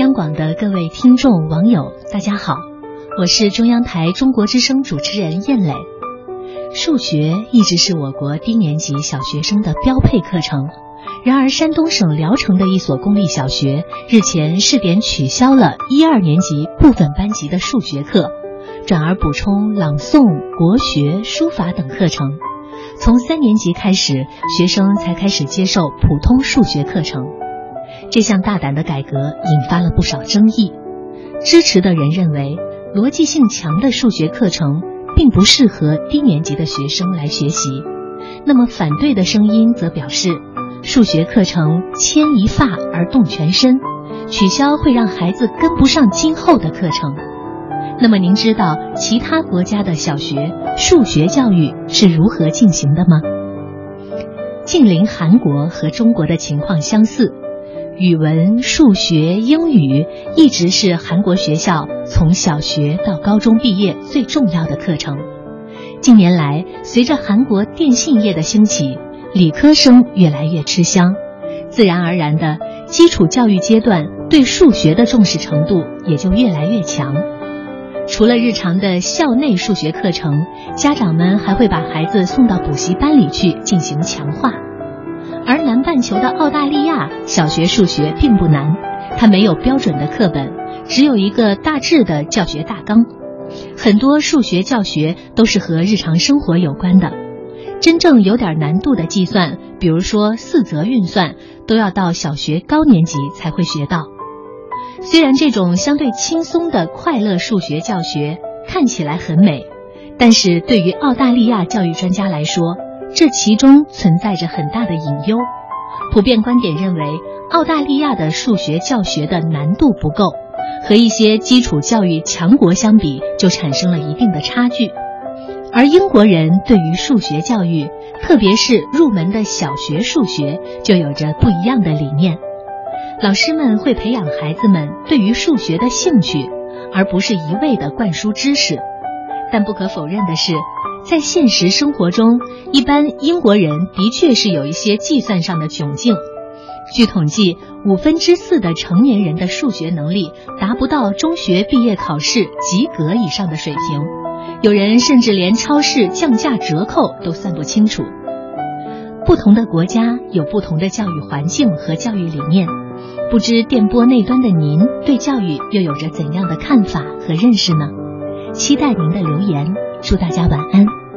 央广的各位听众、网友，大家好，我是中央台中国之声主持人燕磊。数学一直是我国低年级小学生的标配课程，然而山东省聊城的一所公立小学日前试点取消了一二年级部分班级的数学课，转而补充朗诵、国学、书法等课程。从三年级开始，学生才开始接受普通数学课程。这项大胆的改革引发了不少争议。支持的人认为，逻辑性强的数学课程并不适合低年级的学生来学习。那么，反对的声音则表示，数学课程牵一发而动全身，取消会让孩子跟不上今后的课程。那么，您知道其他国家的小学数学教育是如何进行的吗？近邻韩国和中国的情况相似。语文、数学、英语一直是韩国学校从小学到高中毕业最重要的课程。近年来，随着韩国电信业的兴起，理科生越来越吃香，自然而然的，基础教育阶段对数学的重视程度也就越来越强。除了日常的校内数学课程，家长们还会把孩子送到补习班里去进行强化。半球的澳大利亚小学数学并不难，它没有标准的课本，只有一个大致的教学大纲。很多数学教学都是和日常生活有关的，真正有点难度的计算，比如说四则运算，都要到小学高年级才会学到。虽然这种相对轻松的快乐数学教学看起来很美，但是对于澳大利亚教育专家来说，这其中存在着很大的隐忧，普遍观点认为，澳大利亚的数学教学的难度不够，和一些基础教育强国相比，就产生了一定的差距。而英国人对于数学教育，特别是入门的小学数学，就有着不一样的理念。老师们会培养孩子们对于数学的兴趣，而不是一味的灌输知识。但不可否认的是。在现实生活中，一般英国人的确是有一些计算上的窘境。据统计，五分之四的成年人的数学能力达不到中学毕业考试及格以上的水平，有人甚至连超市降价折扣都算不清楚。不同的国家有不同的教育环境和教育理念，不知电波那端的您对教育又有着怎样的看法和认识呢？期待您的留言。祝大家晚安。